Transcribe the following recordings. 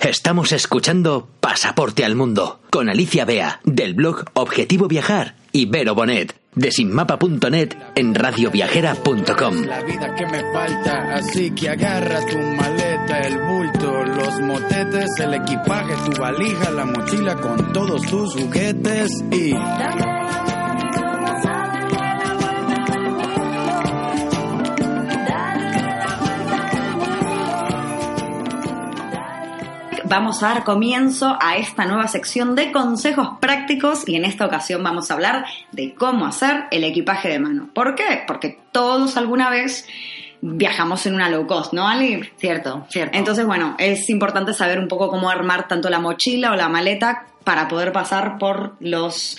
Estamos escuchando Pasaporte al Mundo con Alicia Bea del blog Objetivo Viajar y Vero Bonet de sinmapa.net en radioviajera.com. La vida que me falta, así que agarra tu maleta, el bulto, los motetes, el equipaje, tu valija, la mochila con todos tus juguetes y... vamos a dar comienzo a esta nueva sección de consejos prácticos y en esta ocasión vamos a hablar de cómo hacer el equipaje de mano. ¿Por qué? Porque todos alguna vez viajamos en una low cost, ¿no, Ali? Cierto, cierto. Entonces, bueno, es importante saber un poco cómo armar tanto la mochila o la maleta para poder pasar por los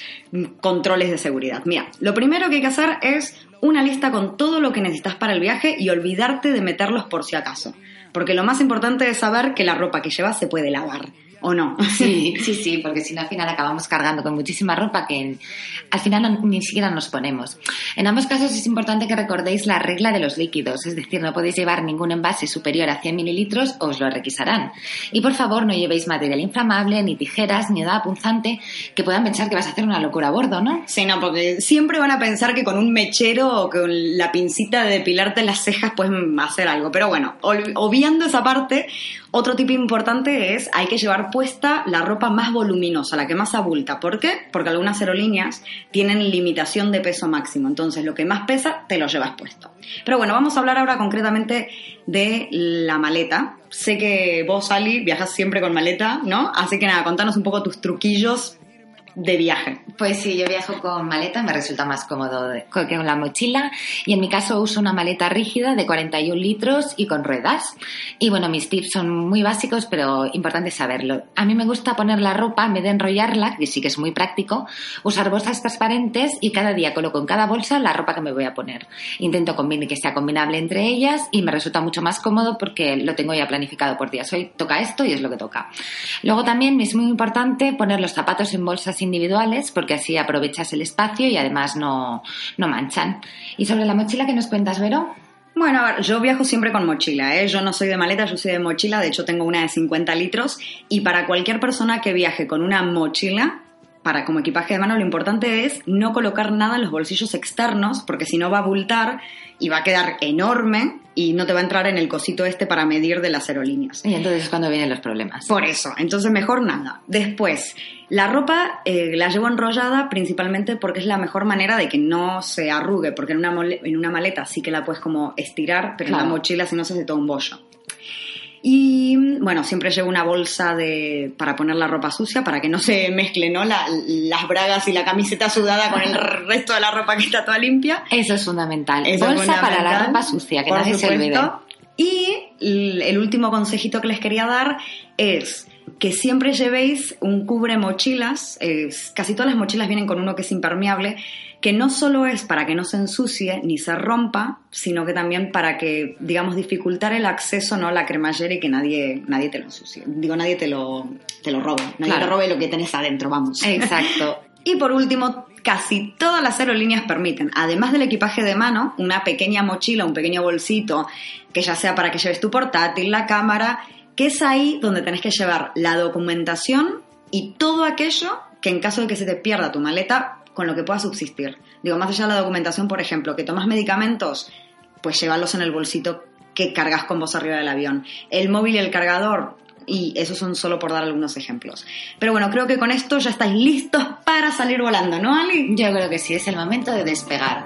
controles de seguridad. Mira, lo primero que hay que hacer es una lista con todo lo que necesitas para el viaje y olvidarte de meterlos por si acaso. Porque lo más importante es saber que la ropa que llevas se puede lavar. ¿O no? Sí, sí, sí, porque si no al final acabamos cargando con muchísima ropa que al final ni siquiera nos ponemos. En ambos casos es importante que recordéis la regla de los líquidos, es decir, no podéis llevar ningún envase superior a 100 mililitros o os lo requisarán. Y por favor no llevéis material inflamable, ni tijeras, ni nada punzante que puedan pensar que vas a hacer una locura a bordo, ¿no? Sí, no, porque siempre van a pensar que con un mechero o con la pincita de depilarte las cejas puedes hacer algo. Pero bueno, obviando esa parte, otro tipo importante es hay que llevar puesta la ropa más voluminosa, la que más abulta. ¿Por qué? Porque algunas aerolíneas tienen limitación de peso máximo. Entonces, lo que más pesa, te lo llevas puesto. Pero bueno, vamos a hablar ahora concretamente de la maleta. Sé que vos, Ali, viajas siempre con maleta, ¿no? Así que nada, contanos un poco tus truquillos de viaje. Pues sí, yo viajo con maleta, me resulta más cómodo que con la mochila y en mi caso uso una maleta rígida de 41 litros y con ruedas. Y bueno, mis tips son muy básicos, pero importante saberlo. A mí me gusta poner la ropa en vez de enrollarla, que sí que es muy práctico, usar bolsas transparentes y cada día coloco en cada bolsa la ropa que me voy a poner. Intento combinar que sea combinable entre ellas y me resulta mucho más cómodo porque lo tengo ya planificado por días. Hoy toca esto y es lo que toca. Luego también es muy importante poner los zapatos en bolsas individuales porque así aprovechas el espacio y además no, no manchan. ¿Y sobre la mochila que nos cuentas, Vero? Bueno, a ver, yo viajo siempre con mochila, ¿eh? Yo no soy de maleta, yo soy de mochila, de hecho tengo una de 50 litros y para cualquier persona que viaje con una mochila, para como equipaje de mano, lo importante es no colocar nada en los bolsillos externos porque si no va a abultar y va a quedar enorme y no te va a entrar en el cosito este para medir de las aerolíneas. Y entonces es cuando vienen los problemas. Por eso, entonces mejor nada. Después, la ropa eh, la llevo enrollada principalmente porque es la mejor manera de que no se arrugue, porque en una, en una maleta sí que la puedes como estirar, pero en la mochila si no se hace todo un bollo. Bueno, siempre llevo una bolsa de, para poner la ropa sucia para que no se mezcle ¿no? las bragas y la camiseta sudada con el resto de la ropa que está toda limpia. Eso es fundamental. bolsa para la ropa sucia, que nadie se olvide. Y el último consejito que les quería dar es que siempre llevéis un cubre mochilas. casi todas las mochilas vienen con uno que es impermeable que no solo es para que no se ensucie ni se rompa, sino que también para que, digamos, dificultar el acceso ¿no? a la cremallera y que nadie, nadie te lo ensucie. Digo, nadie te lo, te lo robe. Nadie te robe lo que tenés adentro, vamos. Exacto. y por último, casi todas las aerolíneas permiten, además del equipaje de mano, una pequeña mochila, un pequeño bolsito, que ya sea para que lleves tu portátil, la cámara, que es ahí donde tenés que llevar la documentación y todo aquello que en caso de que se te pierda tu maleta con lo que pueda subsistir. Digo, más allá de la documentación, por ejemplo, que tomas medicamentos, pues llévalos en el bolsito que cargas con vos arriba del avión. El móvil y el cargador, y esos son solo por dar algunos ejemplos. Pero bueno, creo que con esto ya estáis listos para salir volando, ¿no, Ali? Yo creo que sí, es el momento de despegar.